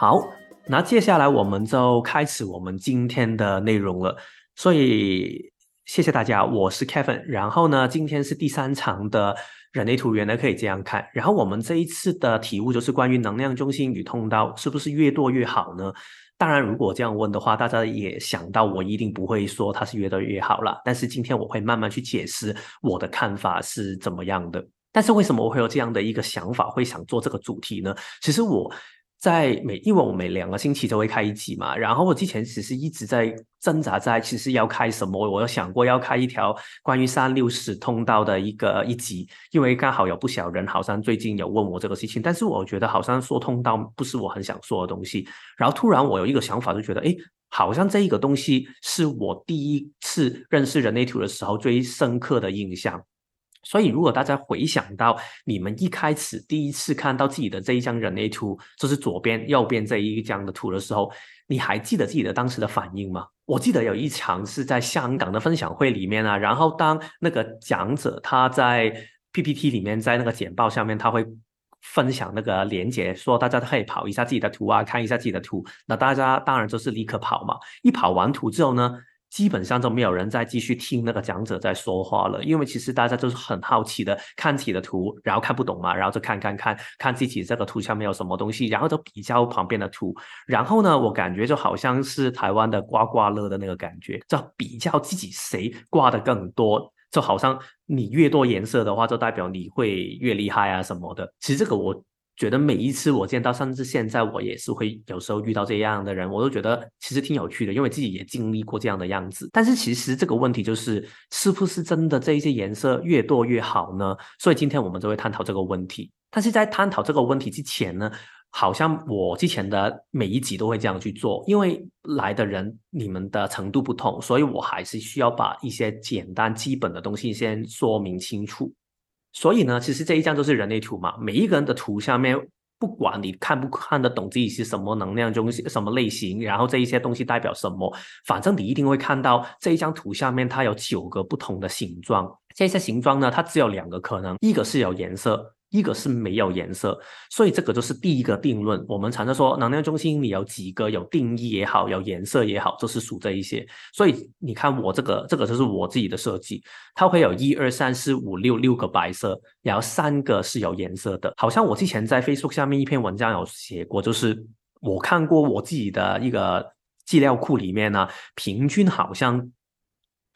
好，那接下来我们就开始我们今天的内容了。所以谢谢大家，我是 Kevin。然后呢，今天是第三场的人类图，原来可以这样看。然后我们这一次的题目就是关于能量中心与通道是不是越多越好呢？当然，如果这样问的话，大家也想到我一定不会说它是越多越好了。但是今天我会慢慢去解释我的看法是怎么样的。但是为什么我会有这样的一个想法，会想做这个主题呢？其实我。在每，因为我每两个星期都会开一集嘛，然后我之前其实一直在挣扎在，其实要开什么，我有想过要开一条关于三六十通道的一个一集，因为刚好有不少人好像最近有问我这个事情，但是我觉得好像说通道不是我很想说的东西，然后突然我有一个想法，就觉得，哎，好像这一个东西是我第一次认识人类图的时候最深刻的印象。所以，如果大家回想到你们一开始第一次看到自己的这一张人类图，就是左边、右边这一张的图的时候，你还记得自己的当时的反应吗？我记得有一场是在香港的分享会里面啊，然后当那个讲者他在 PPT 里面，在那个简报下面，他会分享那个连接，说大家可以跑一下自己的图啊，看一下自己的图。那大家当然就是立刻跑嘛。一跑完图之后呢？基本上都没有人再继续听那个讲者在说话了，因为其实大家都是很好奇的，看自己的图，然后看不懂嘛，然后就看看看看自己这个图上面有什么东西，然后就比较旁边的图，然后呢，我感觉就好像是台湾的刮刮乐的那个感觉，就比较自己谁刮的更多，就好像你越多颜色的话，就代表你会越厉害啊什么的。其实这个我。觉得每一次我见到，甚至现在我也是会有时候遇到这样的人，我都觉得其实挺有趣的，因为自己也经历过这样的样子。但是其实这个问题就是，是不是真的这一些颜色越多越好呢？所以今天我们就会探讨这个问题。但是在探讨这个问题之前呢，好像我之前的每一集都会这样去做，因为来的人你们的程度不同，所以我还是需要把一些简单基本的东西先说明清楚。所以呢，其实这一张就是人类图嘛。每一个人的图下面，不管你看不看得懂自己是什么能量中心、什么类型，然后这一些东西代表什么，反正你一定会看到这一张图下面它有九个不同的形状。这些形状呢，它只有两个可能，一个是有颜色。一个是没有颜色，所以这个就是第一个定论。我们常常说能量中心里有几个有定义也好，有颜色也好，就是属这一些。所以你看我这个，这个就是我自己的设计，它会有一二三四五六六个白色，然后三个是有颜色的。好像我之前在 Facebook 下面一篇文章有写过，就是我看过我自己的一个资料库里面呢，平均好像。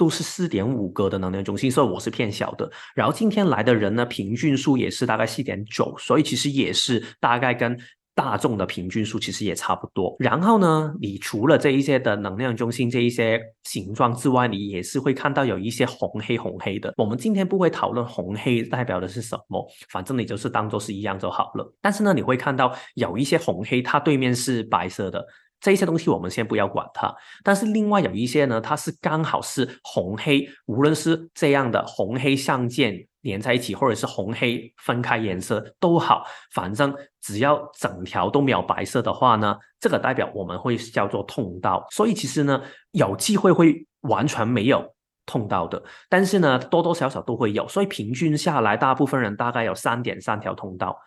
都是四点五个的能量中心，所以我是偏小的。然后今天来的人呢，平均数也是大概四点九，所以其实也是大概跟大众的平均数其实也差不多。然后呢，你除了这一些的能量中心这一些形状之外，你也是会看到有一些红黑红黑的。我们今天不会讨论红黑代表的是什么，反正你就是当做是一样就好了。但是呢，你会看到有一些红黑，它对面是白色的。这些东西我们先不要管它，但是另外有一些呢，它是刚好是红黑，无论是这样的红黑相间连在一起，或者是红黑分开颜色都好，反正只要整条都没有白色的话呢，这个代表我们会叫做通道。所以其实呢，有机会会完全没有通道的，但是呢，多多少少都会有。所以平均下来，大部分人大概有三点三条通道。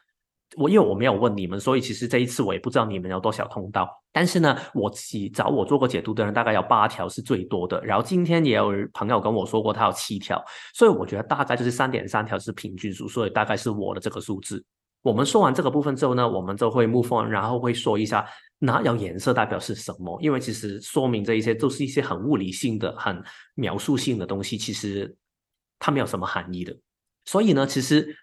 我因为我没有问你们，所以其实这一次我也不知道你们有多少通道。但是呢，我自己找我做过解读的人大概有八条是最多的。然后今天也有朋友跟我说过他有七条，所以我觉得大概就是三点三条是平均数，所以大概是我的这个数字。我们说完这个部分之后呢，我们就会 move on，然后会说一下哪有颜色代表是什么。因为其实说明这一些都是一些很物理性的、很描述性的东西，其实它没有什么含义的。所以呢，其实。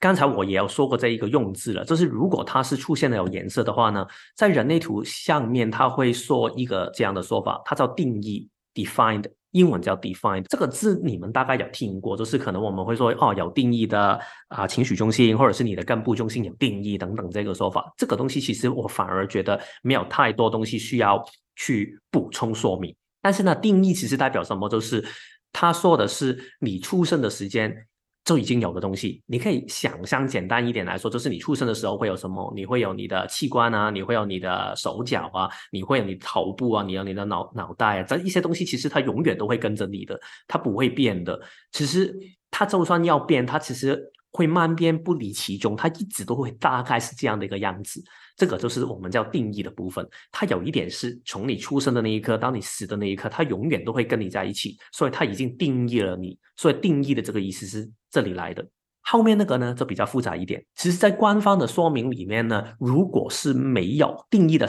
刚才我也有说过这一个用字了，就是如果它是出现了有颜色的话呢，在人类图上面，它会说一个这样的说法，它叫定义 （defined），英文叫 defined。这个字你们大概有听过，就是可能我们会说哦，有定义的啊情绪中心，或者是你的根部中心有定义等等这个说法。这个东西其实我反而觉得没有太多东西需要去补充说明。但是呢，定义其实代表什么？就是他说的是你出生的时间。就已经有的东西，你可以想象简单一点来说，就是你出生的时候会有什么？你会有你的器官啊，你会有你的手脚啊，你会有你头部啊，你有你的脑脑袋啊，这一些东西其实它永远都会跟着你的，它不会变的。其实它就算要变，它其实会慢变不离其中，它一直都会大概是这样的一个样子。这个就是我们叫定义的部分。它有一点是从你出生的那一刻到你死的那一刻，它永远都会跟你在一起，所以它已经定义了你。所以定义的这个意思是这里来的。后面那个呢就比较复杂一点。其实，在官方的说明里面呢，如果是没有定义的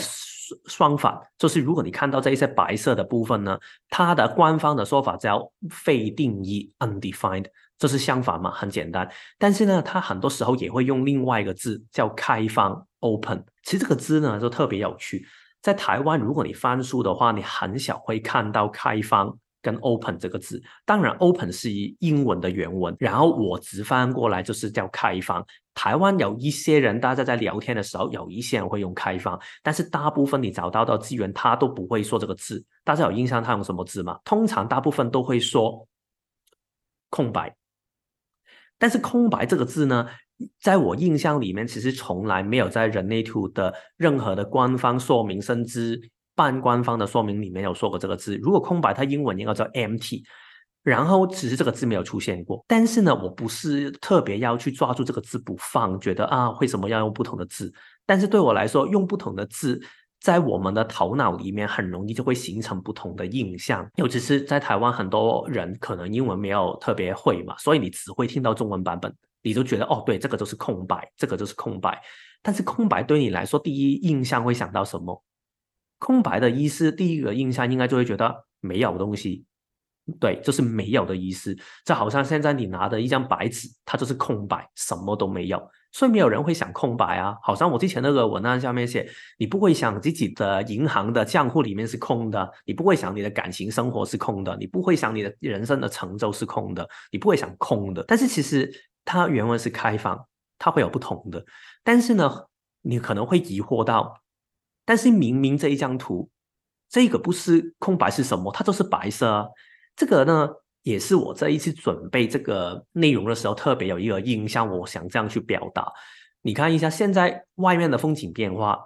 双反，就是如果你看到这一些白色的部分呢，它的官方的说法叫非定义 （undefined）。这是相反嘛，很简单。但是呢，它很多时候也会用另外一个字叫开放 （open）。其实这个字呢就特别有趣。在台湾，如果你翻书的话，你很少会看到开放跟 open 这个字。当然，open 是以英文的原文，然后我直翻过来就是叫开放。台湾有一些人，大家在聊天的时候，有一些人会用开放，但是大部分你找到的资源，他都不会说这个字。大家有印象他用什么字吗？通常大部分都会说空白。但是空白这个字呢，在我印象里面，其实从来没有在人类图的任何的官方说明，甚至半官方的说明里面有说过这个字。如果空白，它英文应该叫 empty，然后只是这个字没有出现过。但是呢，我不是特别要去抓住这个字不放，觉得啊，为什么要用不同的字？但是对我来说，用不同的字。在我们的头脑里面，很容易就会形成不同的印象。尤其是在台湾，很多人可能英文没有特别会嘛，所以你只会听到中文版本，你就觉得哦，对，这个就是空白，这个就是空白。但是空白对你来说，第一印象会想到什么？空白的意思，第一个印象应该就会觉得没有东西。对，就是没有的意思。就好像现在你拿的一张白纸，它就是空白，什么都没有。所以没有人会想空白啊，好像我之前那个文案下面写，你不会想自己的银行的账户里面是空的，你不会想你的感情生活是空的，你不会想你的人生的成就，是空的，你不会想空的。但是其实它原文是开放，它会有不同的。但是呢，你可能会疑惑到，但是明明这一张图，这个不是空白是什么？它都是白色啊，这个呢？也是我这一次准备这个内容的时候，特别有一个印象，我想这样去表达。你看一下，现在外面的风景变化，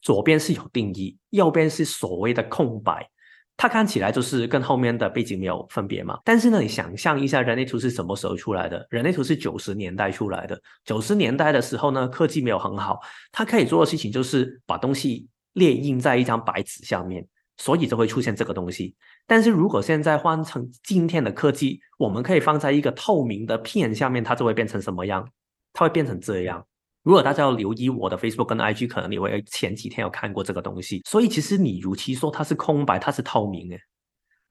左边是有定义，右边是所谓的空白，它看起来就是跟后面的背景没有分别嘛。但是呢，你想象一下，人类图是什么时候出来的？人类图是九十年代出来的。九十年代的时候呢，科技没有很好，它可以做的事情就是把东西列印在一张白纸上面。所以就会出现这个东西。但是如果现在换成今天的科技，我们可以放在一个透明的片下面，它就会变成什么样？它会变成这样。如果大家要留意我的 Facebook 跟 IG，可能你会前几天有看过这个东西。所以其实你如其说它是空白，它是透明诶。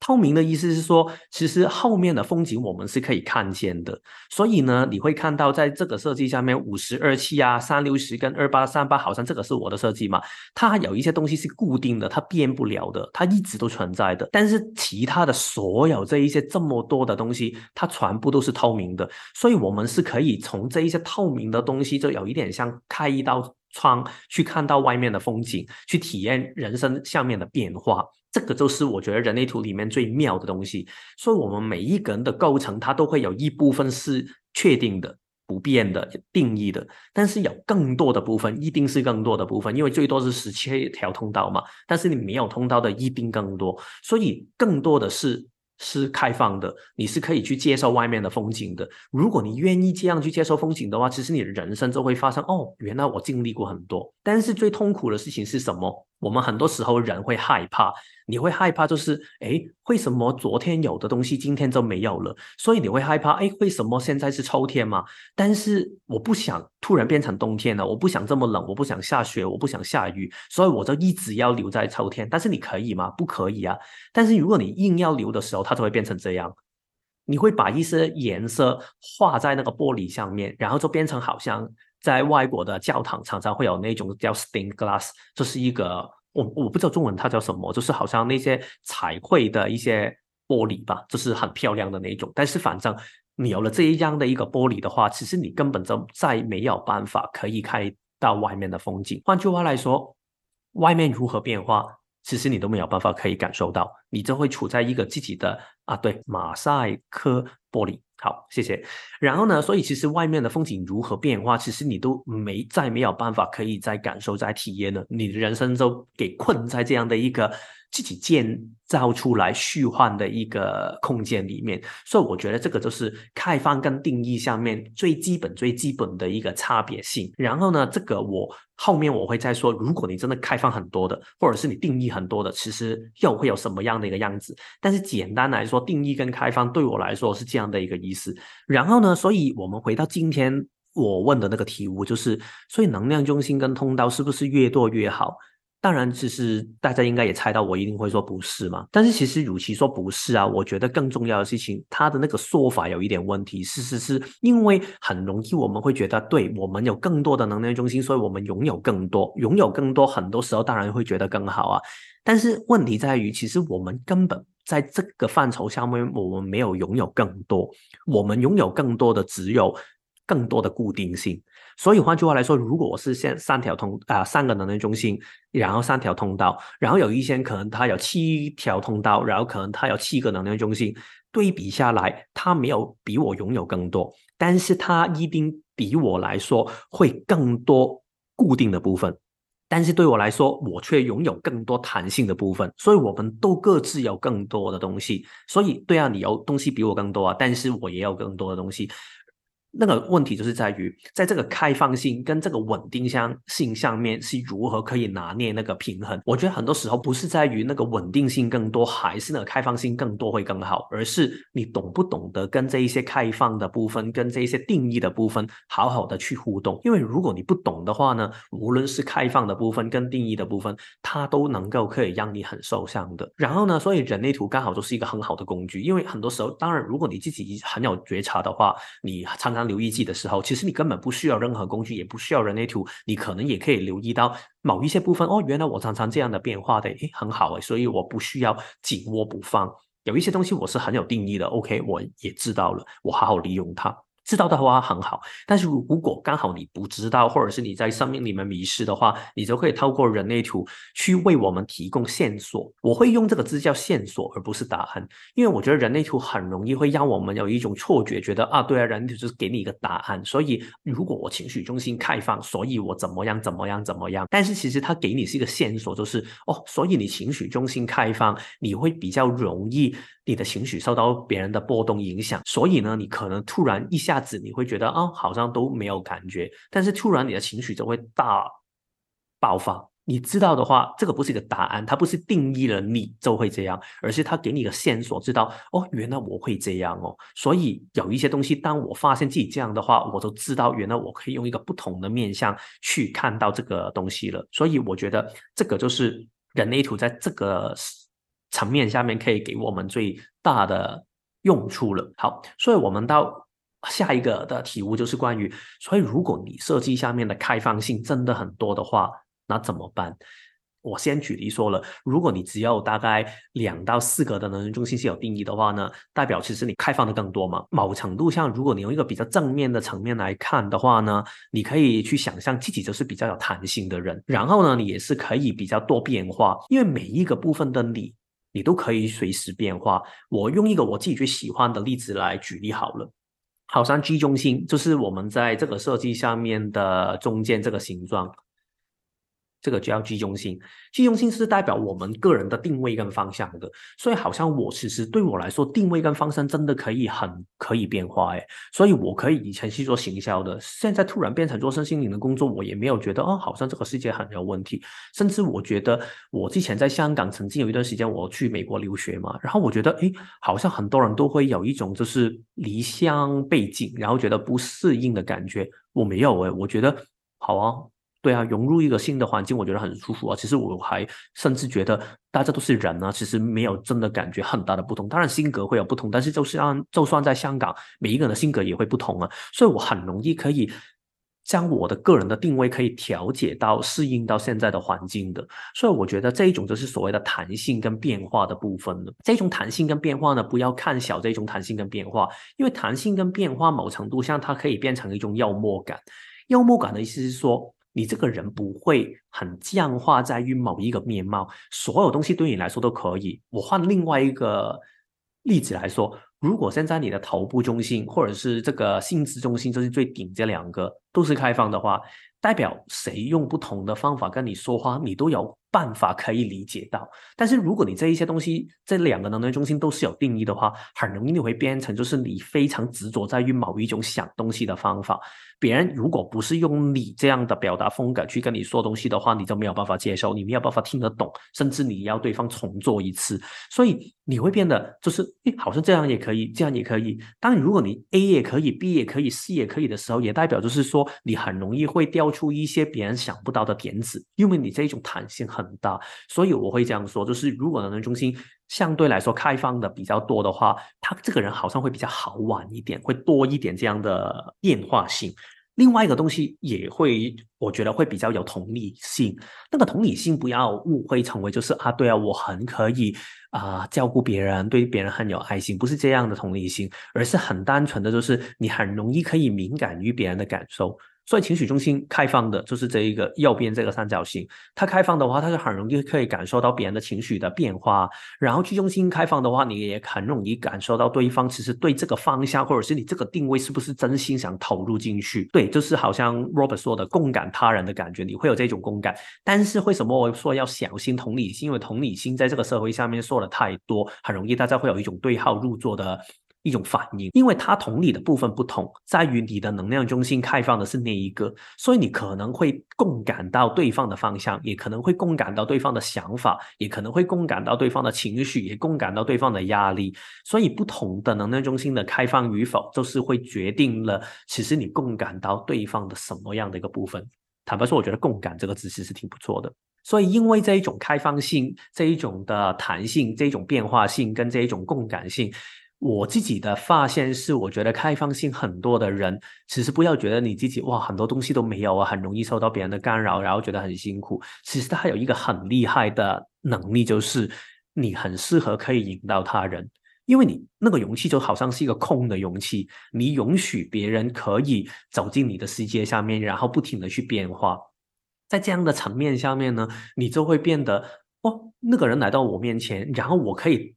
透明的意思是说，其实后面的风景我们是可以看见的。所以呢，你会看到在这个设计下面，五十二七啊、三六十跟二八三八，好像这个是我的设计嘛。它有一些东西是固定的，它变不了的，它一直都存在的。但是其他的所有这一些这么多的东西，它全部都是透明的。所以我们是可以从这一些透明的东西，就有一点像开一道窗，去看到外面的风景，去体验人生下面的变化。这个就是我觉得人类图里面最妙的东西，所以我们每一个人的构成，它都会有一部分是确定的、不变的、定义的，但是有更多的部分，一定是更多的部分，因为最多是十七条通道嘛，但是你没有通道的一定更多，所以更多的是。是开放的，你是可以去接受外面的风景的。如果你愿意这样去接受风景的话，其实你的人生就会发生哦，原来我经历过很多。但是最痛苦的事情是什么？我们很多时候人会害怕。你会害怕，就是哎，为什么昨天有的东西今天就没有了？所以你会害怕，哎，为什么现在是秋天嘛？但是我不想突然变成冬天了，我不想这么冷，我不想下雪，我不想下雨，所以我就一直要留在秋天。但是你可以吗？不可以啊！但是如果你硬要留的时候，它就会变成这样。你会把一些颜色画在那个玻璃上面，然后就变成好像在外国的教堂常常会有那种叫 stained glass，这是一个。我我不知道中文它叫什么，就是好像那些彩绘的一些玻璃吧，就是很漂亮的那种。但是反正你有了这一样的一个玻璃的话，其实你根本就再没有办法可以看到外面的风景。换句话来说，外面如何变化，其实你都没有办法可以感受到，你就会处在一个自己的啊，对马赛克玻璃。好，谢谢。然后呢，所以其实外面的风景如何变化，其实你都没再没有办法可以再感受、再体验了。你的人生都给困在这样的一个。自己建造出来虚幻的一个空间里面，所以我觉得这个就是开放跟定义下面最基本、最基本的一个差别性。然后呢，这个我后面我会再说，如果你真的开放很多的，或者是你定义很多的，其实又会有什么样的一个样子？但是简单来说，定义跟开放对我来说是这样的一个意思。然后呢，所以我们回到今天我问的那个题目，就是所以能量中心跟通道是不是越多越好？当然，其实大家应该也猜到，我一定会说不是嘛。但是其实，与其说不是啊，我觉得更重要的事情，他的那个说法有一点问题。是是是，因为很容易我们会觉得，对我们有更多的能量中心，所以我们拥有更多，拥有更多，很多时候当然会觉得更好啊。但是问题在于，其实我们根本在这个范畴下面，我们没有拥有更多，我们拥有更多的只有更多的固定性。所以换句话来说，如果我是现三条通啊三个能量中心，然后三条通道，然后有一些可能它有七条通道，然后可能它有七个能量中心，对比下来，它没有比我拥有更多，但是它一定比我来说会更多固定的部分，但是对我来说，我却拥有更多弹性的部分，所以我们都各自有更多的东西。所以对啊，你有东西比我更多啊，但是我也有更多的东西。那个问题就是在于，在这个开放性跟这个稳定性性上面是如何可以拿捏那个平衡？我觉得很多时候不是在于那个稳定性更多，还是那个开放性更多会更好，而是你懂不懂得跟这一些开放的部分，跟这一些定义的部分好好的去互动。因为如果你不懂的话呢，无论是开放的部分跟定义的部分，它都能够可以让你很受伤的。然后呢，所以人类图刚好就是一个很好的工具，因为很多时候，当然如果你自己很有觉察的话，你常常。留意记的时候，其实你根本不需要任何工具，也不需要人类图，你可能也可以留意到某一些部分。哦，原来我常常这样的变化的，诶，很好诶，所以我不需要紧握不放。有一些东西我是很有定义的，OK，我也知道了，我好好利用它。知道的话很好，但是如果刚好你不知道，或者是你在生命里面迷失的话，你就可以透过人类图去为我们提供线索。我会用这个字叫线索，而不是答案，因为我觉得人类图很容易会让我们有一种错觉，觉得啊，对啊，人类图就是给你一个答案。所以如果我情绪中心开放，所以我怎么样怎么样怎么样。但是其实它给你是一个线索，就是哦，所以你情绪中心开放，你会比较容易。你的情绪受到别人的波动影响，所以呢，你可能突然一下子你会觉得啊，好像都没有感觉，但是突然你的情绪就会大爆发。你知道的话，这个不是一个答案，它不是定义了你就会这样，而是它给你一个线索，知道哦，原来我会这样哦。所以有一些东西，当我发现自己这样的话，我都知道原来我可以用一个不同的面向去看到这个东西了。所以我觉得这个就是人类图在这个。层面下面可以给我们最大的用处了。好，所以我们到下一个的题目就是关于，所以如果你设计下面的开放性真的很多的话，那怎么办？我先举例说了，如果你只有大概两到四个的能量中心是有定义的话呢，代表其实你开放的更多嘛。某程度上，如果你用一个比较正面的层面来看的话呢，你可以去想象自己就是比较有弹性的人，然后呢，你也是可以比较多变化，因为每一个部分的你。你都可以随时变化。我用一个我自己最喜欢的例子来举例好了，好像居中心就是我们在这个设计上面的中间这个形状。这个叫 G 中心，G 中心是代表我们个人的定位跟方向的，所以好像我其实对我来说，定位跟方向真的可以很可以变化哎，所以我可以以前是做行销的，现在突然变成做身心灵的工作，我也没有觉得哦，好像这个世界很有问题，甚至我觉得我之前在香港曾经有一段时间我去美国留学嘛，然后我觉得哎，好像很多人都会有一种就是离乡背景，然后觉得不适应的感觉，我没有哎，我觉得好啊。对啊，融入一个新的环境，我觉得很舒服啊。其实我还甚至觉得大家都是人啊，其实没有真的感觉很大的不同。当然性格会有不同，但是就是让就算在香港，每一个人的性格也会不同啊。所以我很容易可以将我的个人的定位可以调节到适应到现在的环境的。所以我觉得这一种就是所谓的弹性跟变化的部分了。这种弹性跟变化呢，不要看小这种弹性跟变化，因为弹性跟变化某程度上它可以变成一种幽默感。幽默感的意思是说。你这个人不会很僵化在于某一个面貌，所有东西对你来说都可以。我换另外一个例子来说，如果现在你的头部中心或者是这个心智中心，就是最顶这两个都是开放的话，代表谁用不同的方法跟你说话，你都有办法可以理解到。但是如果你这一些东西这两个能量中心都是有定义的话，很容易你会变成就是你非常执着在于某一种想东西的方法。别人如果不是用你这样的表达风格去跟你说东西的话，你就没有办法接受，你没有办法听得懂，甚至你要对方重做一次，所以你会变得就是，诶，好像这样也可以，这样也可以。当然，如果你 A 也可以，B 也可以，C 也可以的时候，也代表就是说，你很容易会调出一些别人想不到的点子，因为你这一种弹性很很大。所以我会这样说，就是如果能量中心相对来说开放的比较多的话，他这个人好像会比较好玩一点，会多一点这样的变化性。另外一个东西也会，我觉得会比较有同理心。那个同理心不要误会成为就是啊，对啊，我很可以啊照顾别人，对别人很有爱心，不是这样的同理心，而是很单纯的就是你很容易可以敏感于别人的感受。所以情绪中心开放的就是这一个右边这个三角形，它开放的话，它是很容易可以感受到别人的情绪的变化。然后居中心开放的话，你也很容易感受到对方其实对这个方向或者是你这个定位是不是真心想投入进去。对，就是好像 Robert 说的共感他人的感觉，你会有这种共感。但是为什么我说要小心同理心？因为同理心在这个社会下面说的太多，很容易大家会有一种对号入座的。一种反应，因为它同理的部分不同，在于你的能量中心开放的是那一个，所以你可能会共感到对方的方向，也可能会共感到对方的想法，也可能会共感到对方的情绪，也共感到对方的压力。所以不同的能量中心的开放与否，就是会决定了其实你共感到对方的什么样的一个部分。坦白说，我觉得“共感”这个知识是挺不错的。所以，因为这一种开放性、这一种的弹性、这一种变化性跟这一种共感性。我自己的发现是，我觉得开放性很多的人，其实不要觉得你自己哇，很多东西都没有啊，很容易受到别人的干扰，然后觉得很辛苦。其实他有一个很厉害的能力，就是你很适合可以引导他人，因为你那个容器就好像是一个空的容器，你允许别人可以走进你的世界下面，然后不停的去变化。在这样的层面下面呢，你就会变得哦，那个人来到我面前，然后我可以。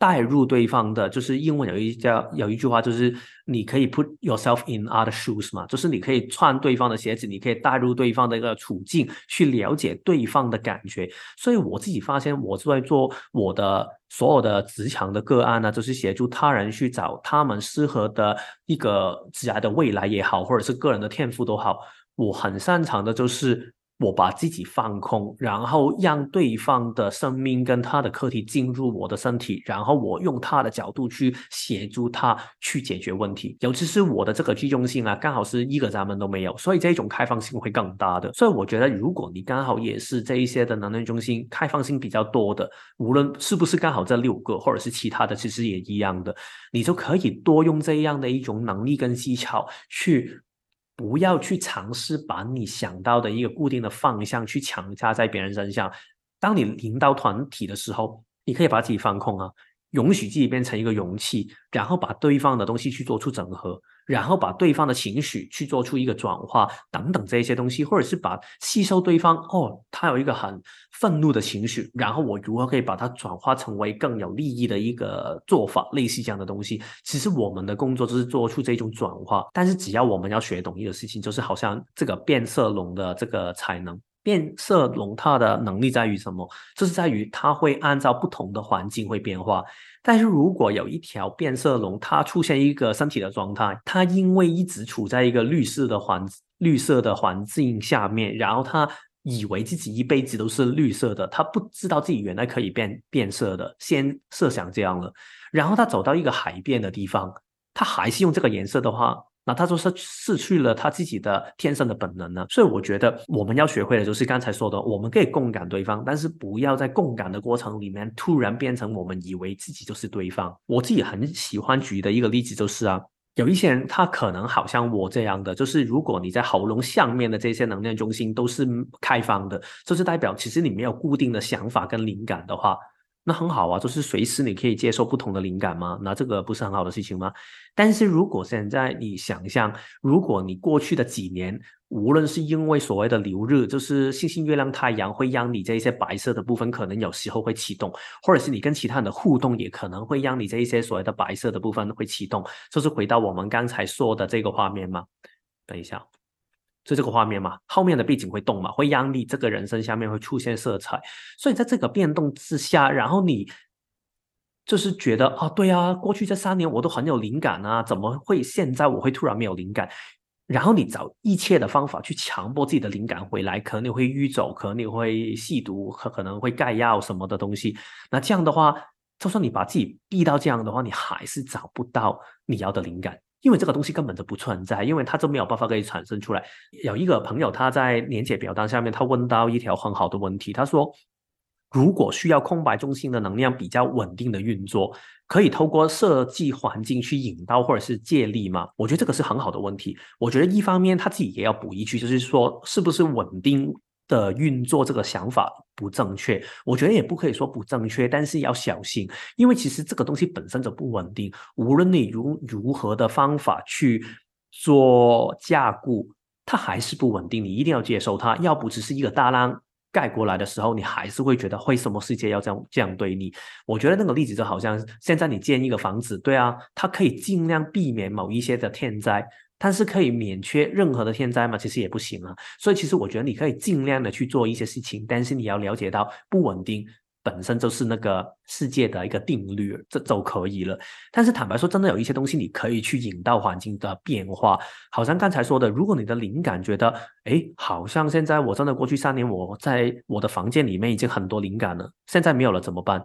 带入对方的，就是英文有一叫有一句话，就是你可以 put yourself in other shoes 嘛，就是你可以穿对方的鞋子，你可以带入对方的一个处境，去了解对方的感觉。所以我自己发现，我在做我的所有的职场的个案呢，就是协助他人去找他们适合的一个职业的未来也好，或者是个人的天赋都好，我很擅长的就是。我把自己放空，然后让对方的生命跟他的课题进入我的身体，然后我用他的角度去协助他去解决问题。尤其是我的这个集中性啊，刚好是一个咱们都没有，所以这种开放性会更大的。所以我觉得，如果你刚好也是这一些的能量中心开放性比较多的，无论是不是刚好这六个，或者是其他的，其实也一样的，你就可以多用这样的一种能力跟技巧去。不要去尝试把你想到的一个固定的方向去强加在别人身上。当你领导团体的时候，你可以把自己放空啊。允许自己变成一个容器，然后把对方的东西去做出整合，然后把对方的情绪去做出一个转化，等等这一些东西，或者是把吸收对方哦，他有一个很愤怒的情绪，然后我如何可以把它转化成为更有利益的一个做法，类似这样的东西。其实我们的工作就是做出这种转化，但是只要我们要学懂一个事情，就是好像这个变色龙的这个才能。变色龙它的能力在于什么？就是在于它会按照不同的环境会变化。但是如果有一条变色龙，它出现一个身体的状态，它因为一直处在一个绿色的环绿色的环境下面，然后它以为自己一辈子都是绿色的，它不知道自己原来可以变变色的。先设想这样了，然后它走到一个海边的地方，它还是用这个颜色的话。那他就是失去了他自己的天生的本能呢，所以我觉得我们要学会的就是刚才说的，我们可以共感对方，但是不要在共感的过程里面突然变成我们以为自己就是对方。我自己很喜欢举的一个例子就是啊，有一些人他可能好像我这样的，就是如果你在喉咙下面的这些能量中心都是开放的，就是代表其实你没有固定的想法跟灵感的话。那很好啊，就是随时你可以接受不同的灵感吗？那这个不是很好的事情吗？但是如果现在你想象，如果你过去的几年，无论是因为所谓的流日，就是星星、月亮、太阳，会让你这一些白色的部分可能有时候会启动，或者是你跟其他人的互动，也可能会让你这一些所谓的白色的部分会启动。就是回到我们刚才说的这个画面吗？等一下。是这个画面嘛？后面的背景会动嘛？会让你这个人生下面会出现色彩，所以在这个变动之下，然后你就是觉得啊，对啊，过去这三年我都很有灵感啊，怎么会现在我会突然没有灵感？然后你找一切的方法去强迫自己的灵感回来，可能你会淤走，可能你会吸毒，可可能会盖药什么的东西。那这样的话，就算你把自己逼到这样的话，你还是找不到你要的灵感。因为这个东西根本就不存在，因为它就没有办法可以产生出来。有一个朋友他在连接表单下面，他问到一条很好的问题，他说：“如果需要空白中心的能量比较稳定的运作，可以透过设计环境去引导或者是借力吗？”我觉得这个是很好的问题。我觉得一方面他自己也要补一句，就是说是不是稳定。的运作这个想法不正确，我觉得也不可以说不正确，但是要小心，因为其实这个东西本身就不稳定，无论你如如何的方法去做架固，它还是不稳定，你一定要接受它。要不只是一个大浪盖过来的时候，你还是会觉得为什么世界要这样这样对你？我觉得那个例子就好像现在你建一个房子，对啊，它可以尽量避免某一些的天灾。但是可以免却任何的天灾吗？其实也不行啊。所以其实我觉得你可以尽量的去做一些事情，但是你要了解到不稳定本身就是那个世界的一个定律，这就可以了。但是坦白说，真的有一些东西你可以去引导环境的变化。好像刚才说的，如果你的灵感觉得，哎，好像现在我真的过去三年我在我的房间里面已经很多灵感了，现在没有了怎么办？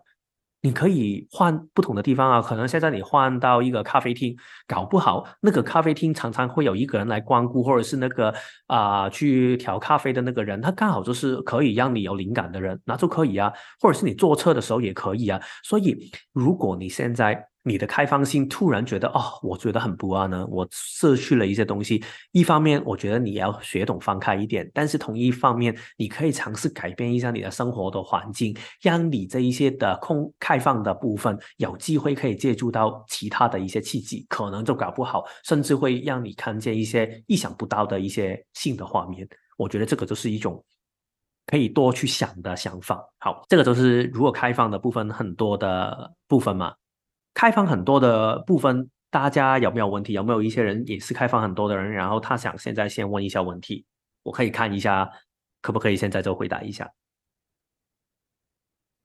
你可以换不同的地方啊，可能现在你换到一个咖啡厅，搞不好那个咖啡厅常常会有一个人来光顾，或者是那个啊去调咖啡的那个人，他刚好就是可以让你有灵感的人，那就可以啊，或者是你坐车的时候也可以啊。所以如果你现在，你的开放性突然觉得哦，我觉得很不安呢。我失去了一些东西。一方面，我觉得你要学懂放开一点；但是同一方面，你可以尝试改变一下你的生活的环境，让你这一些的空开放的部分有机会可以借助到其他的一些契机，可能就搞不好，甚至会让你看见一些意想不到的一些新的画面。我觉得这个就是一种可以多去想的想法。好，这个就是如果开放的部分很多的部分嘛。开放很多的部分，大家有没有问题？有没有一些人也是开放很多的人？然后他想现在先问一下问题，我可以看一下，可不可以现在就回答一下？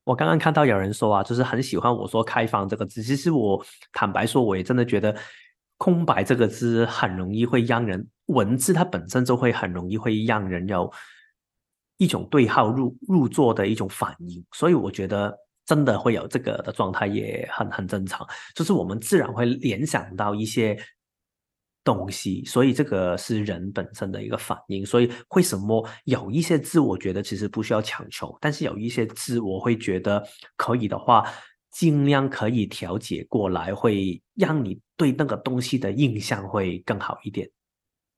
我刚刚看到有人说啊，就是很喜欢我说“开放”这个字。其实我坦白说，我也真的觉得“空白”这个字很容易会让人文字它本身就会很容易会让人有一种对号入入座的一种反应，所以我觉得。真的会有这个的状态，也很很正常。就是我们自然会联想到一些东西，所以这个是人本身的一个反应。所以为什么有一些字，我觉得其实不需要强求，但是有一些字，我会觉得可以的话，尽量可以调节过来，会让你对那个东西的印象会更好一点。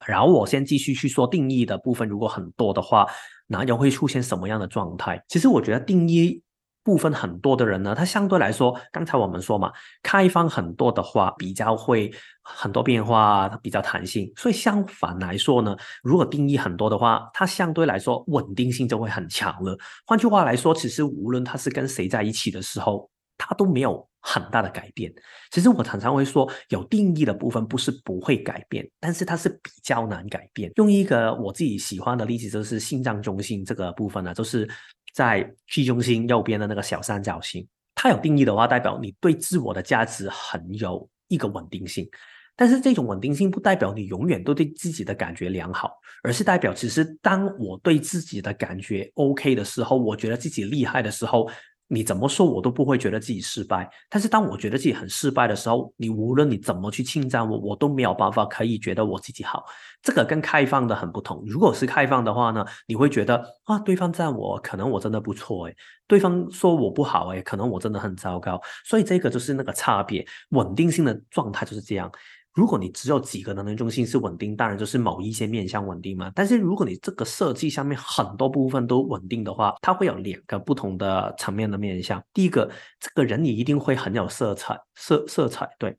然后我先继续去说定义的部分，如果很多的话，那又会出现什么样的状态？其实我觉得定义。部分很多的人呢，他相对来说，刚才我们说嘛，开放很多的话，比较会很多变化，它比较弹性。所以相反来说呢，如果定义很多的话，它相对来说稳定性就会很强了。换句话来说，其实无论他是跟谁在一起的时候，他都没有很大的改变。其实我常常会说，有定义的部分不是不会改变，但是它是比较难改变。用一个我自己喜欢的例子，就是心脏中心这个部分呢，就是。在 G 中心右边的那个小三角形，它有定义的话，代表你对自我的价值很有一个稳定性。但是这种稳定性不代表你永远都对自己的感觉良好，而是代表其实当我对自己的感觉 OK 的时候，我觉得自己厉害的时候。你怎么说，我都不会觉得自己失败。但是当我觉得自己很失败的时候，你无论你怎么去称赞我，我都没有办法可以觉得我自己好。这个跟开放的很不同。如果是开放的话呢，你会觉得啊，对方赞我，可能我真的不错诶，对方说我不好诶，可能我真的很糟糕。所以这个就是那个差别，稳定性的状态就是这样。如果你只有几个能量中心是稳定，当然就是某一些面向稳定嘛。但是如果你这个设计下面很多部分都稳定的话，它会有两个不同的层面的面向。第一个，这个人你一定会很有色彩，色色彩对，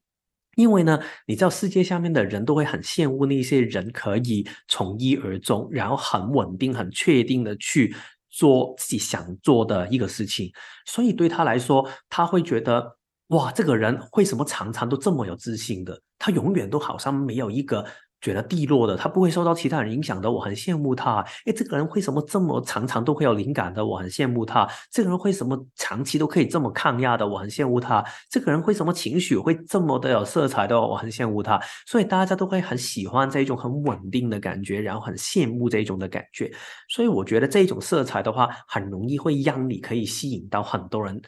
因为呢，你知道世界下面的人都会很羡慕那些人可以从一而终，然后很稳定、很确定的去做自己想做的一个事情，所以对他来说，他会觉得。哇，这个人为什么常常都这么有自信的？他永远都好像没有一个觉得低落的，他不会受到其他人影响的。我很羡慕他。哎，这个人为什么这么常常都会有灵感的？我很羡慕他。这个人为什么长期都可以这么抗压的？我很羡慕他。这个人为什么情绪会这么的有色彩的？我很羡慕他。所以大家都会很喜欢这一种很稳定的感觉，然后很羡慕这一种的感觉。所以我觉得这一种色彩的话，很容易会让你可以吸引到很多人。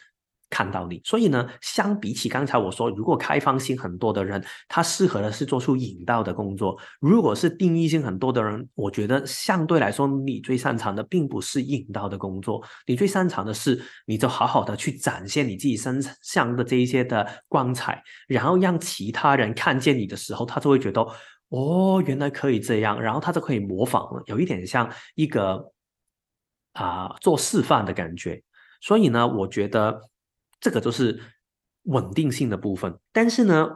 看到你，所以呢，相比起刚才我说，如果开放性很多的人，他适合的是做出引导的工作；如果是定义性很多的人，我觉得相对来说，你最擅长的并不是引导的工作，你最擅长的是，你就好好的去展现你自己身上的这一些的光彩，然后让其他人看见你的时候，他就会觉得，哦，原来可以这样，然后他就可以模仿了，有一点像一个啊做示范的感觉。所以呢，我觉得。这个就是稳定性的部分，但是呢，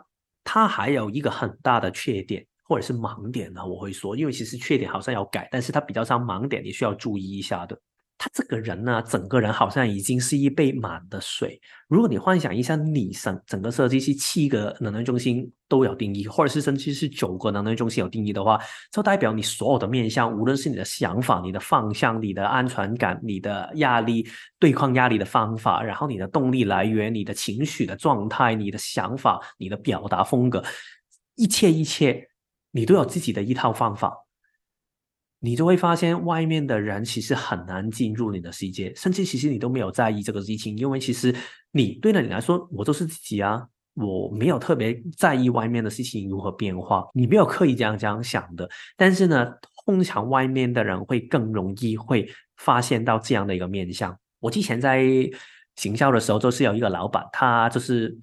它还有一个很大的缺点或者是盲点呢。我会说，因为其实缺点好像要改，但是它比较像盲点，你需要注意一下的。他这个人呢，整个人好像已经是一杯满的水。如果你幻想一下，你整整个设计是七个能量中心都有定义，或者是甚至是九个能量中心有定义的话，就代表你所有的面向，无论是你的想法、你的方向、你的安全感、你的压力对抗压力的方法，然后你的动力来源、你的情绪的状态、你的想法、你的表达风格，一切一切，你都有自己的一套方法。你就会发现，外面的人其实很难进入你的世界，甚至其实你都没有在意这个事情，因为其实你对了你来说，我都是自己啊，我没有特别在意外面的事情如何变化，你没有刻意这样这样想的。但是呢，通常外面的人会更容易会发现到这样的一个面相。我之前在行销的时候，就是有一个老板，他就是。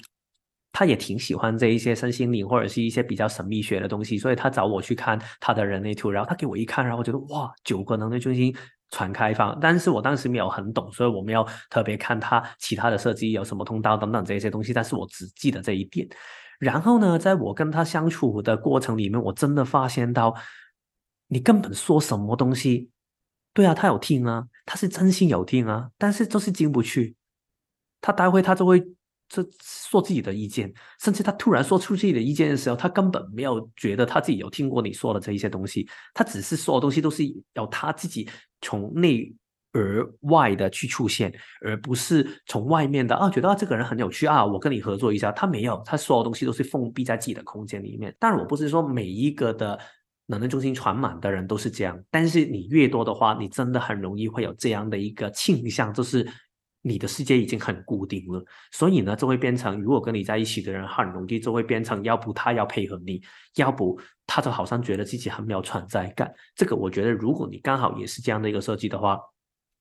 他也挺喜欢这一些身心灵或者是一些比较神秘学的东西，所以他找我去看他的人类图，然后他给我一看，然后我觉得哇，九个能量中心全开放，但是我当时没有很懂，所以我没有特别看他其他的设计有什么通道等等这些东西，但是我只记得这一点。然后呢，在我跟他相处的过程里面，我真的发现到，你根本说什么东西，对啊，他有听啊，他是真心有听啊，但是就是进不去，他待会他就会。这说自己的意见，甚至他突然说出自己的意见的时候，他根本没有觉得他自己有听过你说的这一些东西，他只是所有东西都是要他自己从内而外的去出现，而不是从外面的啊，觉得这个人很有趣啊，我跟你合作一下。他没有，他所有东西都是封闭在自己的空间里面。当然，我不是说每一个的能量中心传满的人都是这样，但是你越多的话，你真的很容易会有这样的一个倾向，就是。你的世界已经很固定了，所以呢，就会变成如果跟你在一起的人很容易就会变成，要不他要配合你，要不他就好像觉得自己很没有存在感。这个我觉得，如果你刚好也是这样的一个设计的话，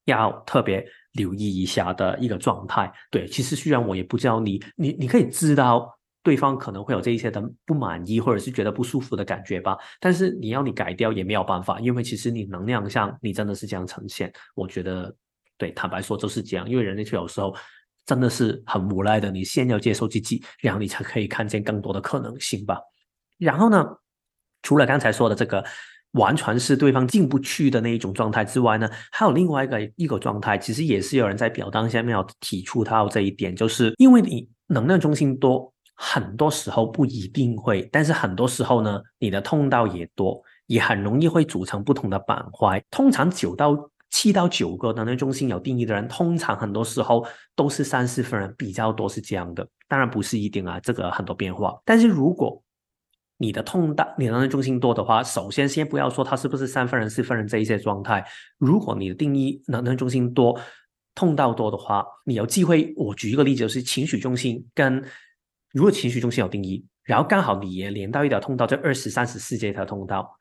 要特别留意一下的一个状态。对，其实虽然我也不知道你，你你可以知道对方可能会有这一些的不满意，或者是觉得不舒服的感觉吧，但是你要你改掉也没有办法，因为其实你能量上你真的是这样呈现，我觉得。对，坦白说就是这样，因为人类有时候真的是很无奈的。你先要接受自己，然后你才可以看见更多的可能性吧。然后呢，除了刚才说的这个完全是对方进不去的那一种状态之外呢，还有另外一个一个状态，其实也是有人在表单下面有提出到这一点，就是因为你能量中心多，很多时候不一定会，但是很多时候呢，你的通道也多，也很容易会组成不同的板块。通常九到七到九个能量中心有定义的人，通常很多时候都是三四分人比较多，是这样的。当然不是一定啊，这个很多变化。但是如果你的通道、你能量中心多的话，首先先不要说它是不是三分人、四分人这一些状态。如果你的定义能量中心多、通道多的话，你有机会。我举一个例子，就是情绪中心跟如果情绪中心有定义，然后刚好你也连到一条通道，就二十三十四这条通道。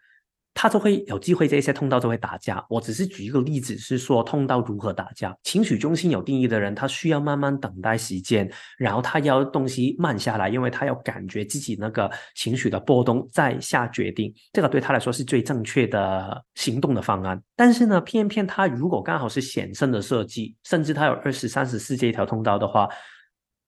他就会有机会，这些通道就会打架。我只是举一个例子，是说通道如何打架。情绪中心有定义的人，他需要慢慢等待时间，然后他要东西慢下来，因为他要感觉自己那个情绪的波动，再下决定。这个对他来说是最正确的行动的方案。但是呢，偏偏他如果刚好是显身的设计，甚至他有二十三十四这一条通道的话。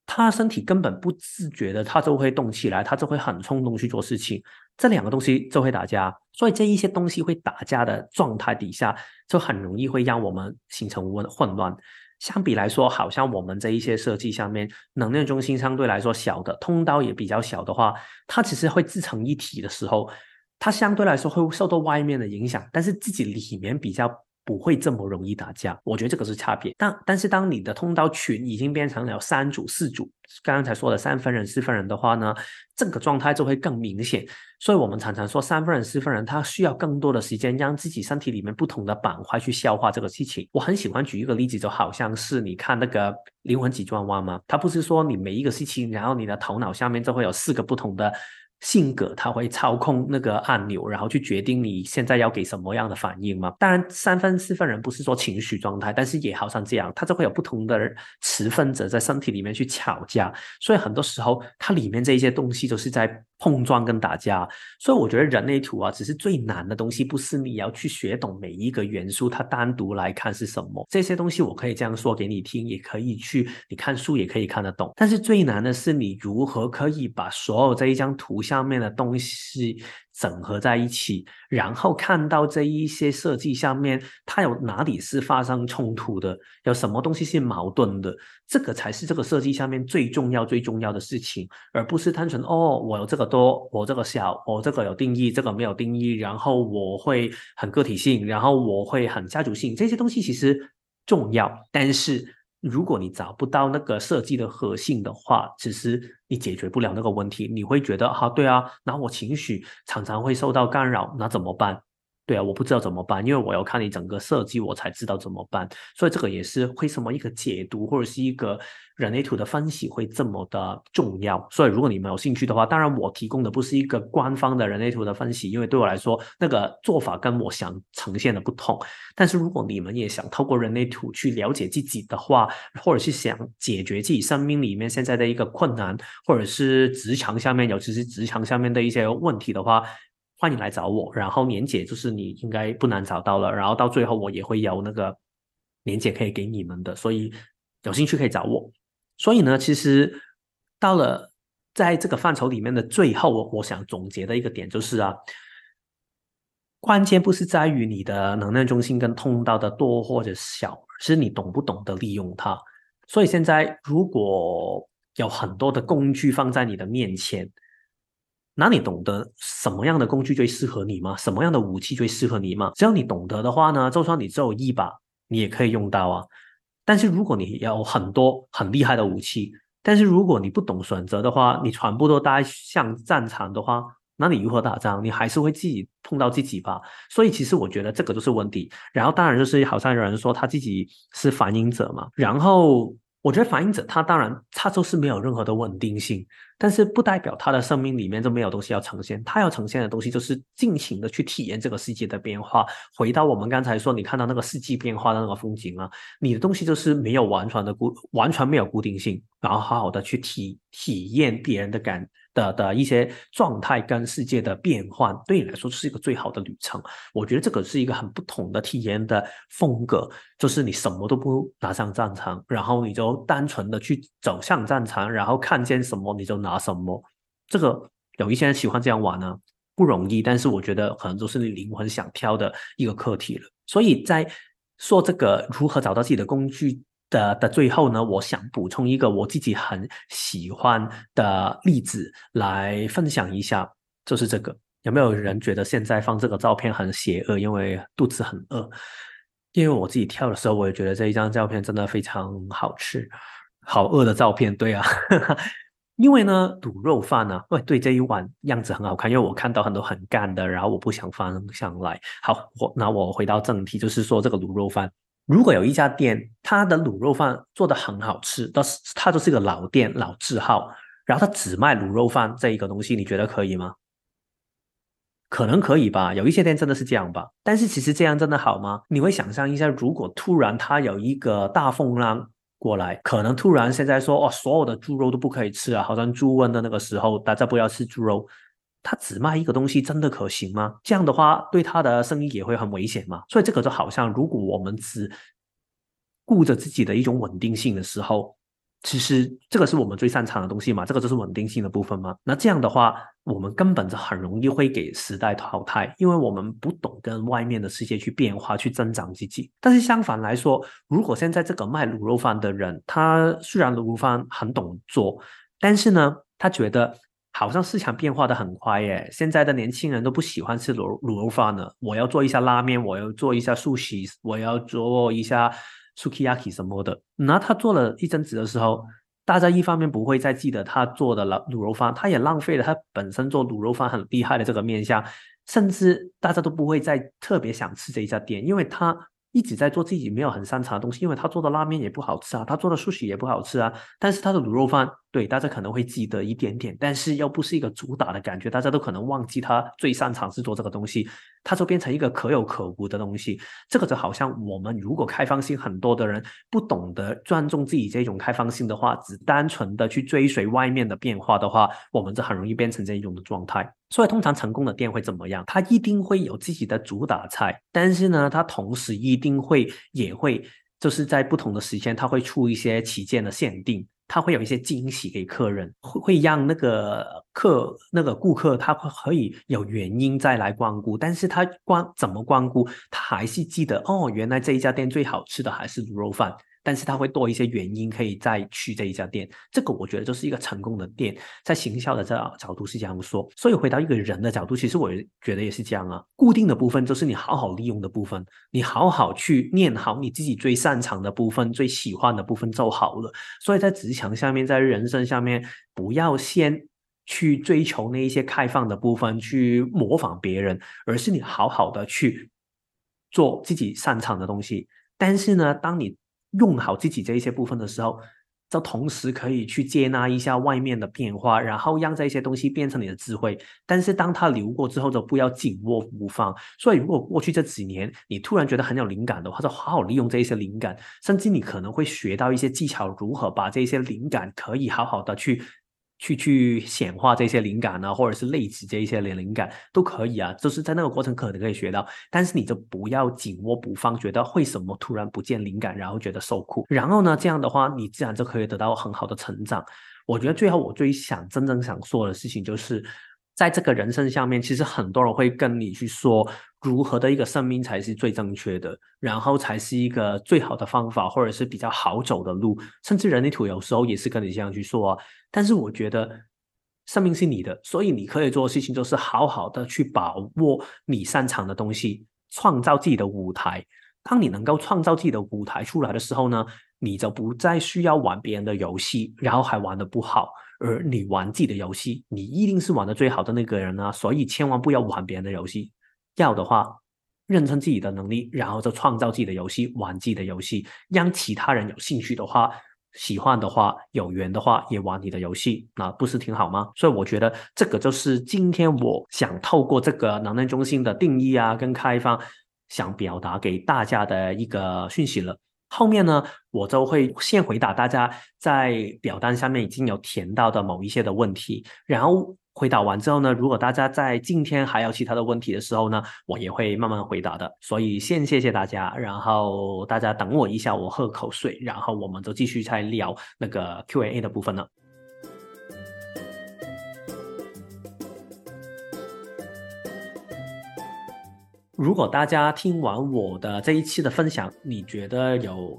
他身体根本不自觉的，他就会动起来，他就会很冲动去做事情，这两个东西就会打架，所以这一些东西会打架的状态底下，就很容易会让我们形成混混乱。相比来说，好像我们这一些设计上面，能量中心相对来说小的，通道也比较小的话，它其实会自成一体的时候，它相对来说会受到外面的影响，但是自己里面比较。不会这么容易打架，我觉得这个是差别。但但是当你的通道群已经变成了三组、四组，刚才说的三分人、四分人的话呢，这个状态就会更明显。所以我们常常说三分人、四分人，他需要更多的时间让自己身体里面不同的板块去消化这个事情。我很喜欢举一个例子，就好像是你看那个灵魂急转弯吗？他不是说你每一个事情，然后你的头脑下面就会有四个不同的。性格他会操控那个按钮，然后去决定你现在要给什么样的反应吗？当然，三分四分人不是说情绪状态，但是也好像这样，它就会有不同的持分者在身体里面去吵架，所以很多时候它里面这些东西都是在碰撞跟打架。所以我觉得人类图啊，只是最难的东西，不是你要去学懂每一个元素，它单独来看是什么。这些东西我可以这样说给你听，也可以去你看书也可以看得懂。但是最难的是你如何可以把所有这一张图。下面的东西整合在一起，然后看到这一些设计下面，它有哪里是发生冲突的，有什么东西是矛盾的，这个才是这个设计下面最重要、最重要的事情，而不是单纯哦，我有这个多，我这个小，我这个有定义，这个没有定义，然后我会很个体性，然后我会很家族性，这些东西其实重要，但是。如果你找不到那个设计的核心的话，其实你解决不了那个问题。你会觉得，哈，对啊，那我情绪常常会受到干扰，那怎么办？对啊，我不知道怎么办，因为我要看你整个设计，我才知道怎么办。所以这个也是为什么一个解读或者是一个人类图的分析会这么的重要。所以如果你们有兴趣的话，当然我提供的不是一个官方的人类图的分析，因为对我来说那个做法跟我想呈现的不同。但是如果你们也想透过人类图去了解自己的话，或者是想解决自己生命里面现在的一个困难，或者是职场下面，尤其是职场下面的一些问题的话。欢迎来找我，然后年姐就是你应该不难找到了，然后到最后我也会有那个年姐可以给你们的，所以有兴趣可以找我。所以呢，其实到了在这个范畴里面的最后，我我想总结的一个点就是啊，关键不是在于你的能量中心跟通道的多或者小，是你懂不懂得利用它。所以现在如果有很多的工具放在你的面前。那你懂得什么样的工具最适合你吗？什么样的武器最适合你吗？只要你懂得的话呢，就算你只有一把，你也可以用到啊。但是如果你有很多很厉害的武器，但是如果你不懂选择的话，你全部都带向战场的话，那你如何打仗？你还是会自己碰到自己吧。所以其实我觉得这个就是问题。然后当然就是好像有人说他自己是反应者嘛，然后。我觉得反应者他当然他就是没有任何的稳定性，但是不代表他的生命里面就没有东西要呈现。他要呈现的东西就是尽情的去体验这个世界的变化。回到我们刚才说，你看到那个四季变化的那个风景啊，你的东西就是没有完全的固，完全没有固定性，然后好好的去体体验别人的感。的的一些状态跟世界的变换，对你来说是一个最好的旅程。我觉得这个是一个很不同的体验的风格，就是你什么都不拿上战场，然后你就单纯的去走向战场，然后看见什么你就拿什么。这个有一些人喜欢这样玩呢，不容易，但是我觉得可能都是你灵魂想挑的一个课题了。所以在说这个如何找到自己的工具。的的最后呢，我想补充一个我自己很喜欢的例子来分享一下，就是这个。有没有人觉得现在放这个照片很邪恶？因为肚子很饿。因为我自己跳的时候，我也觉得这一张照片真的非常好吃，好饿的照片。对啊，因为呢，卤肉饭呢，喂，对这一碗样子很好看。因为我看到很多很干的，然后我不想放上来。好，我那我回到正题，就是说这个卤肉饭。如果有一家店，它的卤肉饭做的很好吃，但是它就是一个老店、老字号，然后它只卖卤肉饭这一个东西，你觉得可以吗？可能可以吧，有一些店真的是这样吧。但是其实这样真的好吗？你会想象一下，如果突然它有一个大风浪过来，可能突然现在说哦，所有的猪肉都不可以吃啊，好像猪瘟的那个时候，大家不要吃猪肉。他只卖一个东西，真的可行吗？这样的话，对他的生意也会很危险嘛。所以这个就好像，如果我们只顾着自己的一种稳定性的时候，其实这个是我们最擅长的东西嘛。这个就是稳定性的部分嘛。那这样的话，我们根本就很容易会给时代淘汰，因为我们不懂跟外面的世界去变化、去增长自己。但是相反来说，如果现在这个卖卤肉饭的人，他虽然卤肉饭很懂做，但是呢，他觉得。好像市场变化的很快耶，现在的年轻人都不喜欢吃卤卤肉饭了。我要做一下拉面，我要做一下寿司，我要做一下 sukiyaki 什么的。那他做了一阵子的时候，大家一方面不会再记得他做的了卤肉饭，他也浪费了他本身做卤肉饭很厉害的这个面相，甚至大家都不会再特别想吃这一家店，因为他。一直在做自己没有很擅长的东西，因为他做的拉面也不好吃啊，他做的寿喜也不好吃啊。但是他的卤肉饭，对大家可能会记得一点点，但是又不是一个主打的感觉，大家都可能忘记他最擅长是做这个东西，它就变成一个可有可无的东西。这个就好像我们如果开放性很多的人不懂得尊重自己这种开放性的话，只单纯的去追随外面的变化的话，我们就很容易变成这一种的状态。所以，通常成功的店会怎么样？它一定会有自己的主打菜，但是呢，它同时一定会也会就是在不同的时间，它会出一些旗舰的限定，他会有一些惊喜给客人，会会让那个客那个顾客他可以有原因再来光顾，但是他光怎么光顾，他还是记得哦，原来这一家店最好吃的还是卤肉饭。但是他会多一些原因可以再去这一家店，这个我觉得就是一个成功的店，在行销的这角度是这样说。所以回到一个人的角度，其实我觉得也是这样啊。固定的部分就是你好好利用的部分，你好好去念好你自己最擅长的部分、最喜欢的部分就好了。所以在职场下面，在人生下面，不要先去追求那一些开放的部分，去模仿别人，而是你好好的去做自己擅长的东西。但是呢，当你用好自己这一些部分的时候，就同时可以去接纳一下外面的变化，然后让这些东西变成你的智慧。但是当它流过之后，就不要紧握不放。所以，如果过去这几年你突然觉得很有灵感的话，就好好利用这一些灵感，甚至你可能会学到一些技巧，如何把这些灵感可以好好的去。去去显化这些灵感呢，或者是累积这一些灵灵感都可以啊，就是在那个过程可能可以学到，但是你就不要紧握不放，觉得为什么突然不见灵感，然后觉得受苦，然后呢，这样的话你自然就可以得到很好的成长。我觉得最后我最想真正想说的事情就是。在这个人生下面，其实很多人会跟你去说，如何的一个生命才是最正确的，然后才是一个最好的方法，或者是比较好走的路。甚至人类图有时候也是跟你这样去说啊。但是我觉得，生命是你的，所以你可以做的事情就是好好的去把握你擅长的东西，创造自己的舞台。当你能够创造自己的舞台出来的时候呢，你就不再需要玩别人的游戏，然后还玩的不好。而你玩自己的游戏，你一定是玩的最好的那个人啊！所以千万不要玩别人的游戏。要的话，认清自己的能力，然后就创造自己的游戏，玩自己的游戏，让其他人有兴趣的话、喜欢的话、有缘的话，也玩你的游戏，那不是挺好吗？所以我觉得这个就是今天我想透过这个能量中心的定义啊，跟开放，想表达给大家的一个讯息了。后面呢，我都会先回答大家在表单下面已经有填到的某一些的问题，然后回答完之后呢，如果大家在今天还有其他的问题的时候呢，我也会慢慢回答的。所以先谢谢大家，然后大家等我一下，我喝口水，然后我们就继续再聊那个 Q&A 的部分了。如果大家听完我的这一期的分享，你觉得有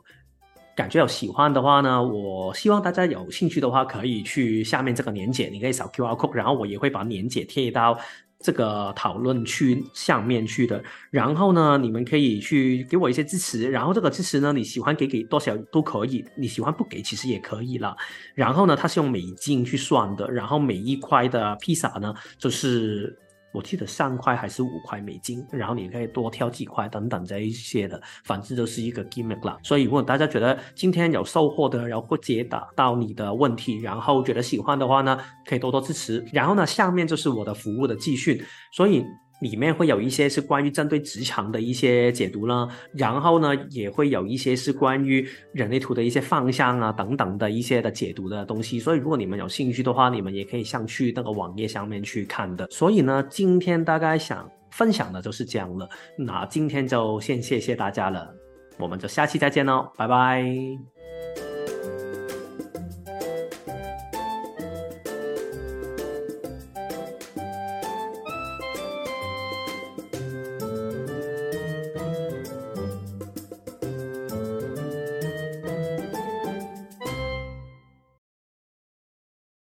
感觉有喜欢的话呢？我希望大家有兴趣的话，可以去下面这个链接，你可以扫 Q R code，然后我也会把链接贴到这个讨论区上面去的。然后呢，你们可以去给我一些支持，然后这个支持呢，你喜欢给给多少都可以，你喜欢不给其实也可以了。然后呢，它是用美金去算的，然后每一块的披萨呢，就是。我记得三块还是五块美金，然后你可以多挑几块等等这一些的，反正就是一个 gimmick 啦。所以如果大家觉得今天有收获的，然后会解答到你的问题，然后觉得喜欢的话呢，可以多多支持。然后呢，下面就是我的服务的继续，所以。里面会有一些是关于针对职场的一些解读呢，然后呢也会有一些是关于人类图的一些方向啊等等的一些的解读的东西。所以如果你们有兴趣的话，你们也可以上去那个网页上面去看的。所以呢，今天大概想分享的就是这样了。那今天就先谢谢大家了，我们就下期再见喽，拜拜。